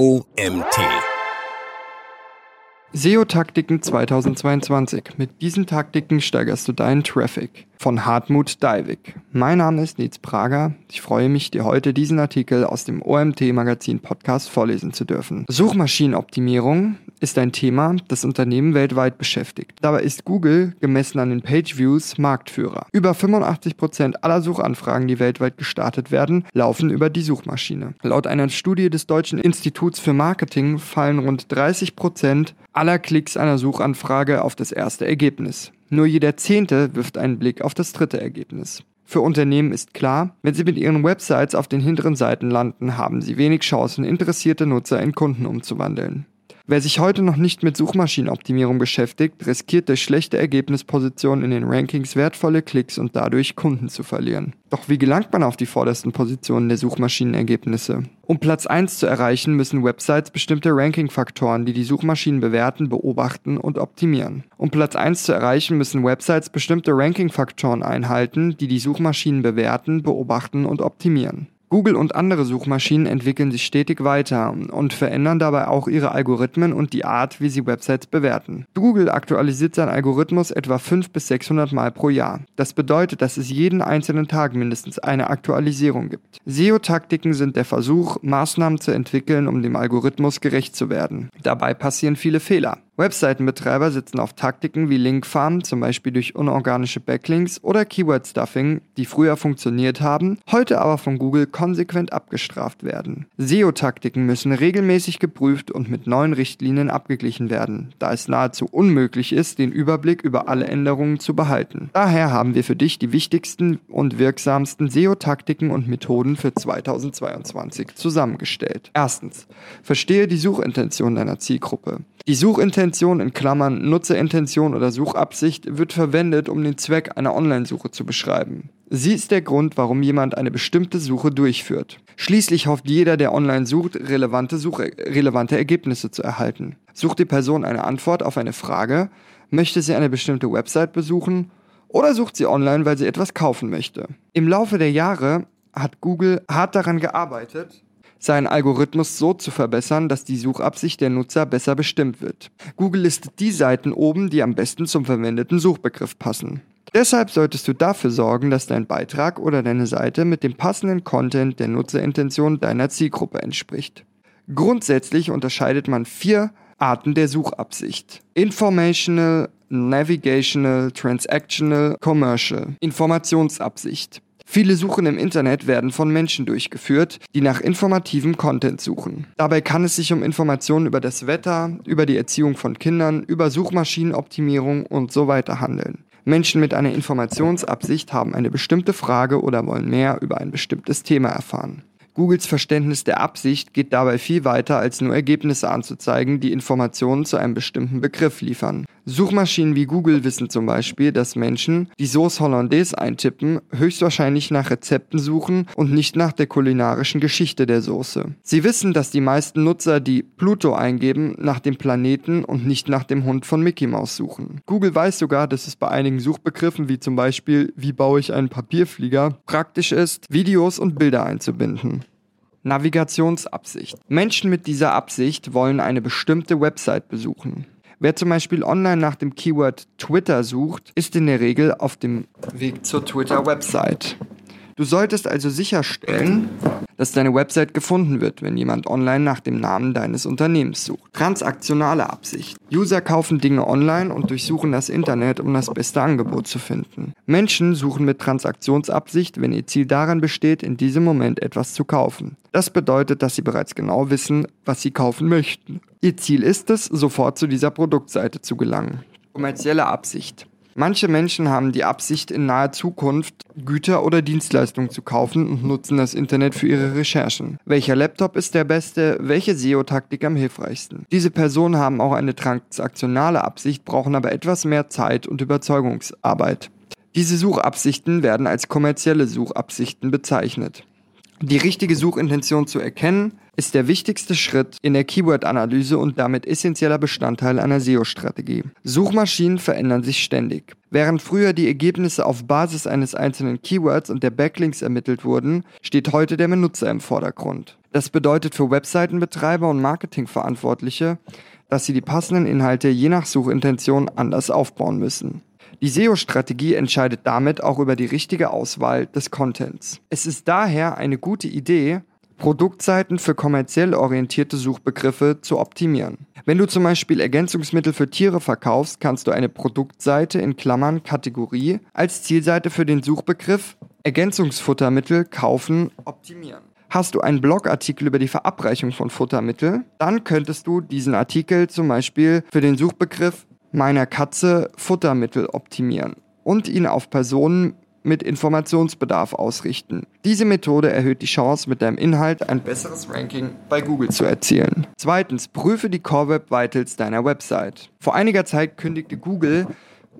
OMT. SEO-Taktiken 2022. Mit diesen Taktiken steigerst du deinen Traffic. Von Hartmut Deiwig. Mein Name ist Nils Prager. Ich freue mich, dir heute diesen Artikel aus dem OMT-Magazin Podcast vorlesen zu dürfen. Suchmaschinenoptimierung ist ein Thema, das Unternehmen weltweit beschäftigt. Dabei ist Google, gemessen an den Page-Views, Marktführer. Über 85% aller Suchanfragen, die weltweit gestartet werden, laufen über die Suchmaschine. Laut einer Studie des Deutschen Instituts für Marketing fallen rund 30% aller Klicks einer Suchanfrage auf das erste Ergebnis. Nur jeder Zehnte wirft einen Blick auf das dritte Ergebnis. Für Unternehmen ist klar, wenn sie mit ihren Websites auf den hinteren Seiten landen, haben sie wenig Chancen, interessierte Nutzer in Kunden umzuwandeln. Wer sich heute noch nicht mit Suchmaschinenoptimierung beschäftigt, riskiert durch schlechte Ergebnispositionen in den Rankings wertvolle Klicks und dadurch Kunden zu verlieren. Doch wie gelangt man auf die vordersten Positionen der Suchmaschinenergebnisse? Um Platz 1 zu erreichen, müssen Websites bestimmte Ranking-Faktoren, die die Suchmaschinen bewerten, beobachten und optimieren. Um Platz 1 zu erreichen, müssen Websites bestimmte Ranking-Faktoren einhalten, die die Suchmaschinen bewerten, beobachten und optimieren. Google und andere Suchmaschinen entwickeln sich stetig weiter und verändern dabei auch ihre Algorithmen und die Art, wie sie Websites bewerten. Google aktualisiert seinen Algorithmus etwa 500 bis 600 Mal pro Jahr. Das bedeutet, dass es jeden einzelnen Tag mindestens eine Aktualisierung gibt. SEO-Taktiken sind der Versuch, Maßnahmen zu entwickeln, um dem Algorithmus gerecht zu werden. Dabei passieren viele Fehler. Webseitenbetreiber setzen auf Taktiken wie Linkfarm, zum Beispiel durch unorganische Backlinks oder Keyword Stuffing, die früher funktioniert haben, heute aber von Google konsequent abgestraft werden. SEO-Taktiken müssen regelmäßig geprüft und mit neuen Richtlinien abgeglichen werden, da es nahezu unmöglich ist, den Überblick über alle Änderungen zu behalten. Daher haben wir für dich die wichtigsten und wirksamsten SEO-Taktiken und Methoden für 2022 zusammengestellt. Erstens, verstehe die Suchintention deiner Zielgruppe. Die Suchintention in Klammern Nutzerintention oder Suchabsicht wird verwendet, um den Zweck einer Online-Suche zu beschreiben. Sie ist der Grund, warum jemand eine bestimmte Suche durchführt. Schließlich hofft jeder, der online sucht, relevante, Suche, relevante Ergebnisse zu erhalten. Sucht die Person eine Antwort auf eine Frage, möchte sie eine bestimmte Website besuchen oder sucht sie online, weil sie etwas kaufen möchte. Im Laufe der Jahre hat Google hart daran gearbeitet, seinen Algorithmus so zu verbessern, dass die Suchabsicht der Nutzer besser bestimmt wird. Google listet die Seiten oben, die am besten zum verwendeten Suchbegriff passen. Deshalb solltest du dafür sorgen, dass dein Beitrag oder deine Seite mit dem passenden Content der Nutzerintention deiner Zielgruppe entspricht. Grundsätzlich unterscheidet man vier Arten der Suchabsicht. Informational, Navigational, Transactional, Commercial. Informationsabsicht. Viele Suchen im Internet werden von Menschen durchgeführt, die nach informativem Content suchen. Dabei kann es sich um Informationen über das Wetter, über die Erziehung von Kindern, über Suchmaschinenoptimierung und so weiter handeln. Menschen mit einer Informationsabsicht haben eine bestimmte Frage oder wollen mehr über ein bestimmtes Thema erfahren. Googles Verständnis der Absicht geht dabei viel weiter, als nur Ergebnisse anzuzeigen, die Informationen zu einem bestimmten Begriff liefern. Suchmaschinen wie Google wissen zum Beispiel, dass Menschen, die Sauce Hollandaise eintippen, höchstwahrscheinlich nach Rezepten suchen und nicht nach der kulinarischen Geschichte der Soße. Sie wissen, dass die meisten Nutzer, die Pluto eingeben, nach dem Planeten und nicht nach dem Hund von Mickey Mouse suchen. Google weiß sogar, dass es bei einigen Suchbegriffen wie zum Beispiel wie baue ich einen Papierflieger praktisch ist, Videos und Bilder einzubinden. Navigationsabsicht. Menschen mit dieser Absicht wollen eine bestimmte Website besuchen. Wer zum Beispiel online nach dem Keyword Twitter sucht, ist in der Regel auf dem Weg zur Twitter-Website. Du solltest also sicherstellen, dass deine Website gefunden wird, wenn jemand online nach dem Namen deines Unternehmens sucht. Transaktionale Absicht. User kaufen Dinge online und durchsuchen das Internet, um das beste Angebot zu finden. Menschen suchen mit Transaktionsabsicht, wenn ihr Ziel daran besteht, in diesem Moment etwas zu kaufen. Das bedeutet, dass sie bereits genau wissen, was sie kaufen möchten. Ihr Ziel ist es, sofort zu dieser Produktseite zu gelangen. Kommerzielle Absicht. Manche Menschen haben die Absicht, in naher Zukunft Güter oder Dienstleistungen zu kaufen und nutzen das Internet für ihre Recherchen. Welcher Laptop ist der beste? Welche SEO-Taktik am hilfreichsten? Diese Personen haben auch eine transaktionale Absicht, brauchen aber etwas mehr Zeit und Überzeugungsarbeit. Diese Suchabsichten werden als kommerzielle Suchabsichten bezeichnet. Die richtige Suchintention zu erkennen, ist der wichtigste Schritt in der Keyword-Analyse und damit essentieller Bestandteil einer SEO-Strategie. Suchmaschinen verändern sich ständig. Während früher die Ergebnisse auf Basis eines einzelnen Keywords und der Backlinks ermittelt wurden, steht heute der Benutzer im Vordergrund. Das bedeutet für Webseitenbetreiber und Marketingverantwortliche, dass sie die passenden Inhalte je nach Suchintention anders aufbauen müssen. Die SEO-Strategie entscheidet damit auch über die richtige Auswahl des Contents. Es ist daher eine gute Idee, Produktseiten für kommerziell orientierte Suchbegriffe zu optimieren. Wenn du zum Beispiel Ergänzungsmittel für Tiere verkaufst, kannst du eine Produktseite in Klammern Kategorie als Zielseite für den Suchbegriff Ergänzungsfuttermittel kaufen optimieren. Hast du einen Blogartikel über die Verabreichung von Futtermittel, dann könntest du diesen Artikel zum Beispiel für den Suchbegriff meiner Katze Futtermittel optimieren und ihn auf Personen mit Informationsbedarf ausrichten. Diese Methode erhöht die Chance, mit deinem Inhalt ein besseres Ranking bei Google zu erzielen. Zweitens, prüfe die Core Web Vitals deiner Website. Vor einiger Zeit kündigte Google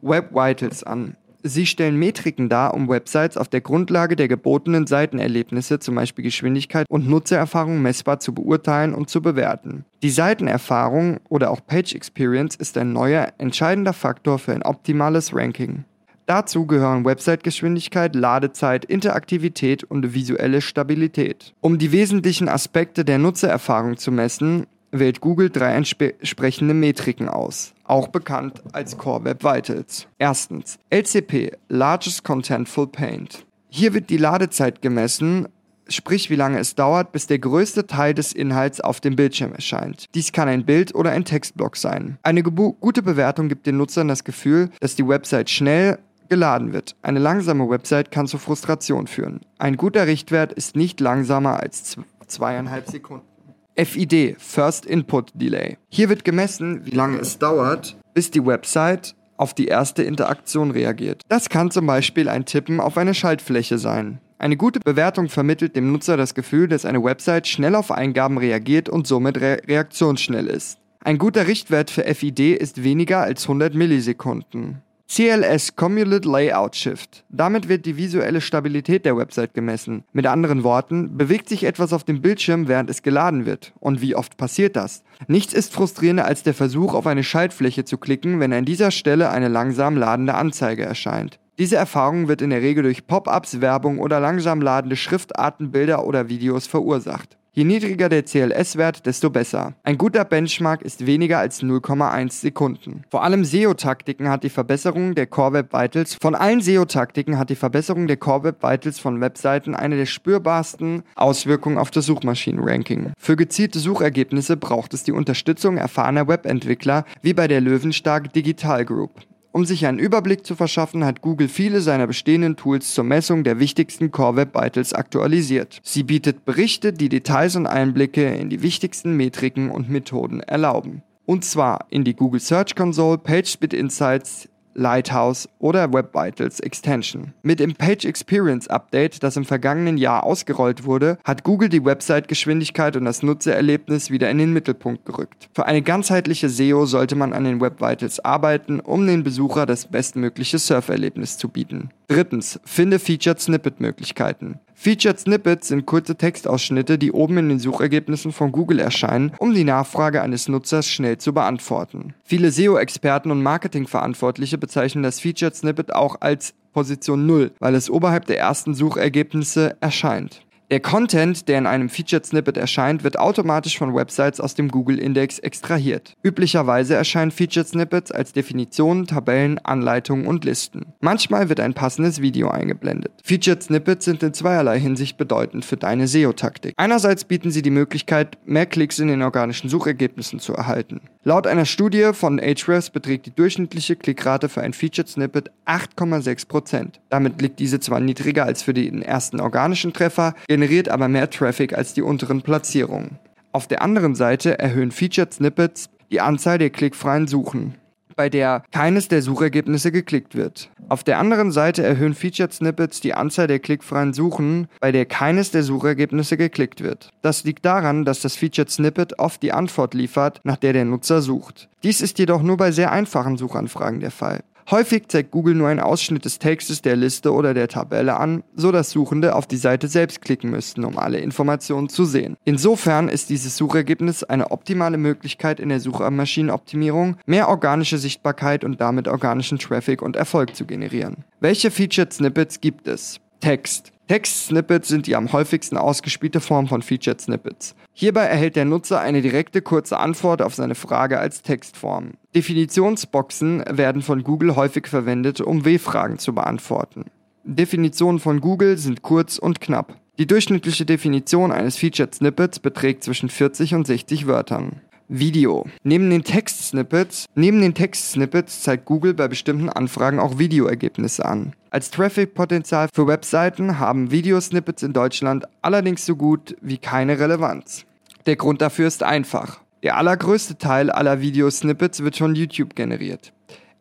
Web Vitals an. Sie stellen Metriken dar, um Websites auf der Grundlage der gebotenen Seitenerlebnisse, zum Beispiel Geschwindigkeit und Nutzererfahrung, messbar zu beurteilen und zu bewerten. Die Seitenerfahrung oder auch Page Experience ist ein neuer, entscheidender Faktor für ein optimales Ranking. Dazu gehören Website-Geschwindigkeit, Ladezeit, Interaktivität und visuelle Stabilität. Um die wesentlichen Aspekte der Nutzererfahrung zu messen, wählt Google drei entsprechende Metriken aus, auch bekannt als Core Web Vitals. Erstens LCP, Largest Contentful Paint. Hier wird die Ladezeit gemessen, sprich wie lange es dauert, bis der größte Teil des Inhalts auf dem Bildschirm erscheint. Dies kann ein Bild oder ein Textblock sein. Eine gute Bewertung gibt den Nutzern das Gefühl, dass die Website schnell geladen wird. Eine langsame Website kann zu Frustration führen. Ein guter Richtwert ist nicht langsamer als zweieinhalb Sekunden. FID, First Input Delay. Hier wird gemessen, wie lange es dauert, bis die Website auf die erste Interaktion reagiert. Das kann zum Beispiel ein Tippen auf eine Schaltfläche sein. Eine gute Bewertung vermittelt dem Nutzer das Gefühl, dass eine Website schnell auf Eingaben reagiert und somit re reaktionsschnell ist. Ein guter Richtwert für FID ist weniger als 100 Millisekunden. CLS Cumulative Layout Shift. Damit wird die visuelle Stabilität der Website gemessen. Mit anderen Worten, bewegt sich etwas auf dem Bildschirm, während es geladen wird. Und wie oft passiert das? Nichts ist frustrierender als der Versuch, auf eine Schaltfläche zu klicken, wenn an dieser Stelle eine langsam ladende Anzeige erscheint. Diese Erfahrung wird in der Regel durch Pop-ups, Werbung oder langsam ladende Schriftarten, Bilder oder Videos verursacht. Je niedriger der CLS-Wert, desto besser. Ein guter Benchmark ist weniger als 0,1 Sekunden. Vor allem SEO-Taktiken hat die Verbesserung der Core Web Vitals von allen SEO-Taktiken hat die Verbesserung der Core Web Vitals von Webseiten eine der spürbarsten Auswirkungen auf das Suchmaschinenranking. Für gezielte Suchergebnisse braucht es die Unterstützung erfahrener Webentwickler wie bei der Löwenstark Digital Group. Um sich einen Überblick zu verschaffen, hat Google viele seiner bestehenden Tools zur Messung der wichtigsten Core Web Vitals aktualisiert. Sie bietet Berichte, die Details und Einblicke in die wichtigsten Metriken und Methoden erlauben. Und zwar in die Google Search Console, PageSpeed Insights, Lighthouse oder Web Vitals Extension. Mit dem Page Experience Update, das im vergangenen Jahr ausgerollt wurde, hat Google die Website-Geschwindigkeit und das Nutzererlebnis wieder in den Mittelpunkt gerückt. Für eine ganzheitliche SEO sollte man an den Web Vitals arbeiten, um den Besucher das bestmögliche Surferlebnis zu bieten. Drittens, finde Featured Snippet-Möglichkeiten. Featured Snippets sind kurze Textausschnitte, die oben in den Suchergebnissen von Google erscheinen, um die Nachfrage eines Nutzers schnell zu beantworten. Viele SEO-Experten und Marketingverantwortliche bezeichnen das Featured Snippet auch als Position 0, weil es oberhalb der ersten Suchergebnisse erscheint. Der Content, der in einem Featured Snippet erscheint, wird automatisch von Websites aus dem Google-Index extrahiert. Üblicherweise erscheinen Featured Snippets als Definitionen, Tabellen, Anleitungen und Listen. Manchmal wird ein passendes Video eingeblendet. Featured Snippets sind in zweierlei Hinsicht bedeutend für deine SEO-Taktik. Einerseits bieten sie die Möglichkeit, mehr Klicks in den organischen Suchergebnissen zu erhalten. Laut einer Studie von Ahrefs beträgt die durchschnittliche Klickrate für ein Featured Snippet 8,6%. Damit liegt diese zwar niedriger als für den ersten organischen Treffer, generiert aber mehr Traffic als die unteren Platzierungen. Auf der anderen Seite erhöhen Featured Snippets die Anzahl der klickfreien Suchen, bei der keines der Suchergebnisse geklickt wird. Auf der anderen Seite erhöhen Featured Snippets die Anzahl der klickfreien Suchen, bei der keines der Suchergebnisse geklickt wird. Das liegt daran, dass das Featured Snippet oft die Antwort liefert, nach der der Nutzer sucht. Dies ist jedoch nur bei sehr einfachen Suchanfragen der Fall. Häufig zeigt Google nur einen Ausschnitt des Textes der Liste oder der Tabelle an, so dass Suchende auf die Seite selbst klicken müssten, um alle Informationen zu sehen. Insofern ist dieses Suchergebnis eine optimale Möglichkeit in der Suchmaschinenoptimierung, mehr organische Sichtbarkeit und damit organischen Traffic und Erfolg zu generieren. Welche Featured Snippets gibt es? Text. Text-Snippets sind die am häufigsten ausgespielte Form von Featured Snippets. Hierbei erhält der Nutzer eine direkte kurze Antwort auf seine Frage als Textform. Definitionsboxen werden von Google häufig verwendet, um W-Fragen zu beantworten. Definitionen von Google sind kurz und knapp. Die durchschnittliche Definition eines Featured Snippets beträgt zwischen 40 und 60 Wörtern. Video. Neben den Text-Snippets, neben den Text-Snippets zeigt Google bei bestimmten Anfragen auch Videoergebnisse an. Als Traffic-Potenzial für Webseiten haben Videosnippets in Deutschland allerdings so gut wie keine Relevanz. Der Grund dafür ist einfach. Der allergrößte Teil aller Videosnippets wird von YouTube generiert.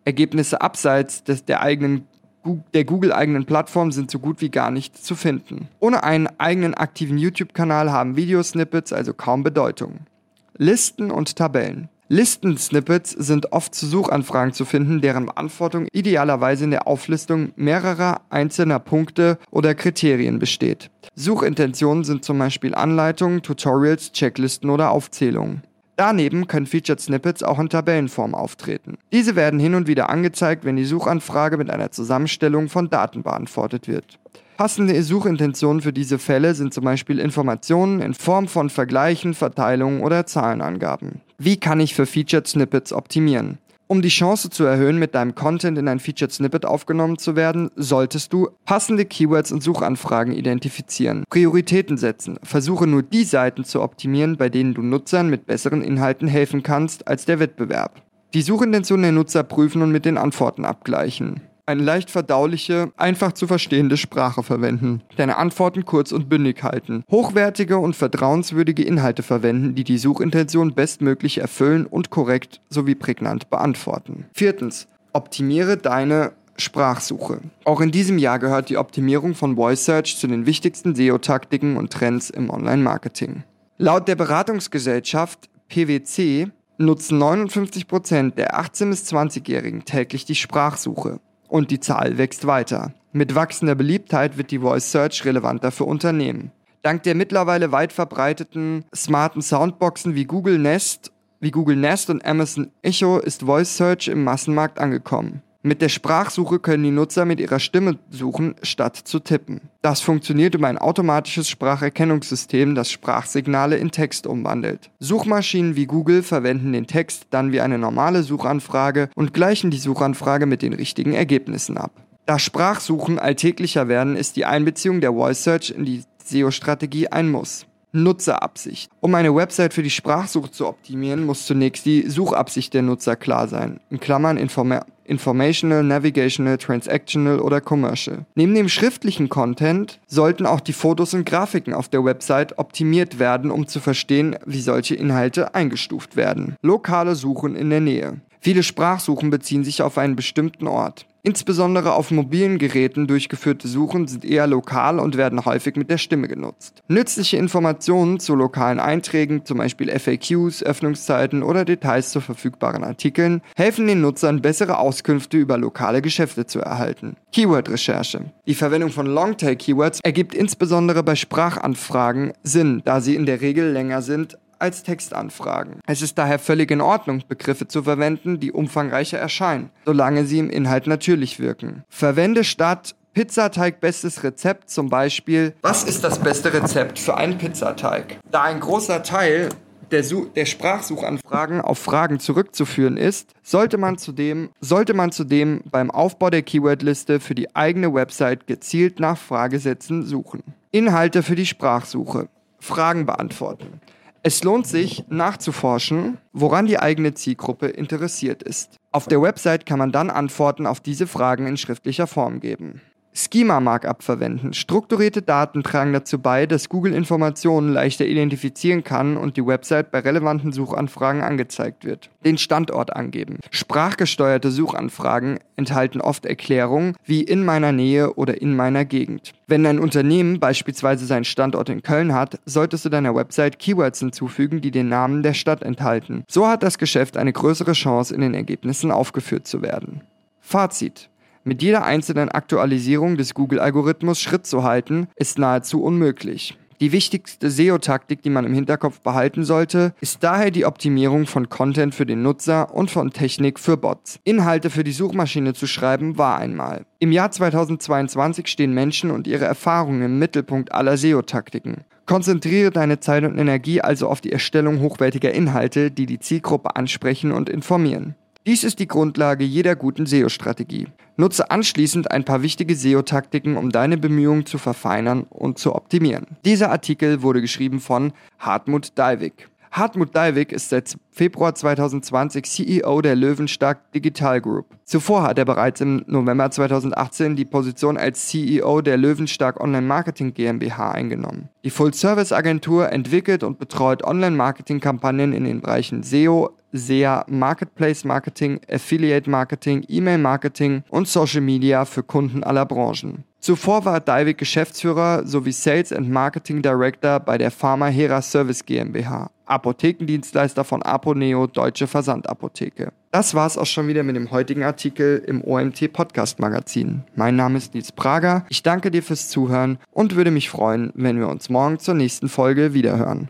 Ergebnisse abseits des, der der Google-eigenen Plattform sind so gut wie gar nicht zu finden. Ohne einen eigenen aktiven YouTube-Kanal haben Videosnippets also kaum Bedeutung. Listen und Tabellen. Listen-Snippets sind oft zu Suchanfragen zu finden, deren Beantwortung idealerweise in der Auflistung mehrerer einzelner Punkte oder Kriterien besteht. Suchintentionen sind zum Beispiel Anleitungen, Tutorials, Checklisten oder Aufzählungen. Daneben können Featured Snippets auch in Tabellenform auftreten. Diese werden hin und wieder angezeigt, wenn die Suchanfrage mit einer Zusammenstellung von Daten beantwortet wird. Passende Suchintentionen für diese Fälle sind zum Beispiel Informationen in Form von Vergleichen, Verteilungen oder Zahlenangaben. Wie kann ich für Featured Snippets optimieren? Um die Chance zu erhöhen, mit deinem Content in ein Featured Snippet aufgenommen zu werden, solltest du passende Keywords und Suchanfragen identifizieren, Prioritäten setzen, versuche nur die Seiten zu optimieren, bei denen du Nutzern mit besseren Inhalten helfen kannst als der Wettbewerb. Die Suchintentionen der Nutzer prüfen und mit den Antworten abgleichen eine leicht verdauliche, einfach zu verstehende Sprache verwenden, deine Antworten kurz und bündig halten, hochwertige und vertrauenswürdige Inhalte verwenden, die die Suchintention bestmöglich erfüllen und korrekt sowie prägnant beantworten. Viertens, optimiere deine Sprachsuche. Auch in diesem Jahr gehört die Optimierung von Voice Search zu den wichtigsten SEO-Taktiken und Trends im Online-Marketing. Laut der Beratungsgesellschaft PwC nutzen 59% der 18- bis 20-Jährigen täglich die Sprachsuche und die Zahl wächst weiter. Mit wachsender Beliebtheit wird die Voice Search relevanter für Unternehmen. Dank der mittlerweile weit verbreiteten smarten Soundboxen wie Google Nest, wie Google Nest und Amazon Echo ist Voice Search im Massenmarkt angekommen. Mit der Sprachsuche können die Nutzer mit ihrer Stimme suchen, statt zu tippen. Das funktioniert über ein automatisches Spracherkennungssystem, das Sprachsignale in Text umwandelt. Suchmaschinen wie Google verwenden den Text dann wie eine normale Suchanfrage und gleichen die Suchanfrage mit den richtigen Ergebnissen ab. Da Sprachsuchen alltäglicher werden, ist die Einbeziehung der Voice Search in die SEO-Strategie ein Muss. Nutzerabsicht. Um eine Website für die Sprachsuche zu optimieren, muss zunächst die Suchabsicht der Nutzer klar sein. In Klammern Informa Informational, Navigational, Transactional oder Commercial. Neben dem schriftlichen Content sollten auch die Fotos und Grafiken auf der Website optimiert werden, um zu verstehen, wie solche Inhalte eingestuft werden. Lokale Suchen in der Nähe. Viele Sprachsuchen beziehen sich auf einen bestimmten Ort. Insbesondere auf mobilen Geräten durchgeführte Suchen sind eher lokal und werden häufig mit der Stimme genutzt. Nützliche Informationen zu lokalen Einträgen, zum Beispiel FAQs, Öffnungszeiten oder Details zu verfügbaren Artikeln, helfen den Nutzern bessere Auskünfte über lokale Geschäfte zu erhalten. Keyword-Recherche. Die Verwendung von Longtail-Keywords ergibt insbesondere bei Sprachanfragen Sinn, da sie in der Regel länger sind als Textanfragen. Es ist daher völlig in Ordnung, Begriffe zu verwenden, die umfangreicher erscheinen, solange sie im Inhalt natürlich wirken. Verwende statt Pizzateig bestes Rezept zum Beispiel. Was ist das beste Rezept für einen Pizzateig? Da ein großer Teil der, der, Sprachsuchanfragen auf Fragen zurückzuführen ist, sollte man, zudem, sollte man zudem beim Aufbau der Keywordliste für die eigene Website gezielt nach Fragesätzen suchen. Inhalte für die Sprachsuche. Fragen beantworten. Es lohnt sich nachzuforschen, woran die eigene Zielgruppe interessiert ist. Auf der Website kann man dann Antworten auf diese Fragen in schriftlicher Form geben. Schema-Markup verwenden. Strukturierte Daten tragen dazu bei, dass Google Informationen leichter identifizieren kann und die Website bei relevanten Suchanfragen angezeigt wird. Den Standort angeben. Sprachgesteuerte Suchanfragen enthalten oft Erklärungen wie in meiner Nähe oder in meiner Gegend. Wenn dein Unternehmen beispielsweise seinen Standort in Köln hat, solltest du deiner Website Keywords hinzufügen, die den Namen der Stadt enthalten. So hat das Geschäft eine größere Chance, in den Ergebnissen aufgeführt zu werden. Fazit. Mit jeder einzelnen Aktualisierung des Google-Algorithmus Schritt zu halten, ist nahezu unmöglich. Die wichtigste SEO-Taktik, die man im Hinterkopf behalten sollte, ist daher die Optimierung von Content für den Nutzer und von Technik für Bots. Inhalte für die Suchmaschine zu schreiben war einmal. Im Jahr 2022 stehen Menschen und ihre Erfahrungen im Mittelpunkt aller SEO-Taktiken. Konzentriere deine Zeit und Energie also auf die Erstellung hochwertiger Inhalte, die die Zielgruppe ansprechen und informieren. Dies ist die Grundlage jeder guten SEO-Strategie. Nutze anschließend ein paar wichtige SEO-Taktiken, um deine Bemühungen zu verfeinern und zu optimieren. Dieser Artikel wurde geschrieben von Hartmut Dalvik. Hartmut Dalvik ist seit Februar 2020 CEO der Löwenstark Digital Group. Zuvor hat er bereits im November 2018 die Position als CEO der Löwenstark Online Marketing GmbH eingenommen. Die Full-Service-Agentur entwickelt und betreut Online-Marketing-Kampagnen in den Bereichen SEO, SEA, Marketplace Marketing, Affiliate Marketing, E-Mail Marketing und Social Media für Kunden aller Branchen. Zuvor war Dalvik Geschäftsführer sowie Sales and Marketing Director bei der Pharma Hera Service GmbH, Apothekendienstleister von Aponeo Deutsche Versandapotheke. Das war's auch schon wieder mit dem heutigen Artikel im OMT Podcast Magazin. Mein Name ist Nils Prager. Ich danke dir fürs Zuhören und würde mich freuen, wenn wir uns morgen zur nächsten Folge wiederhören.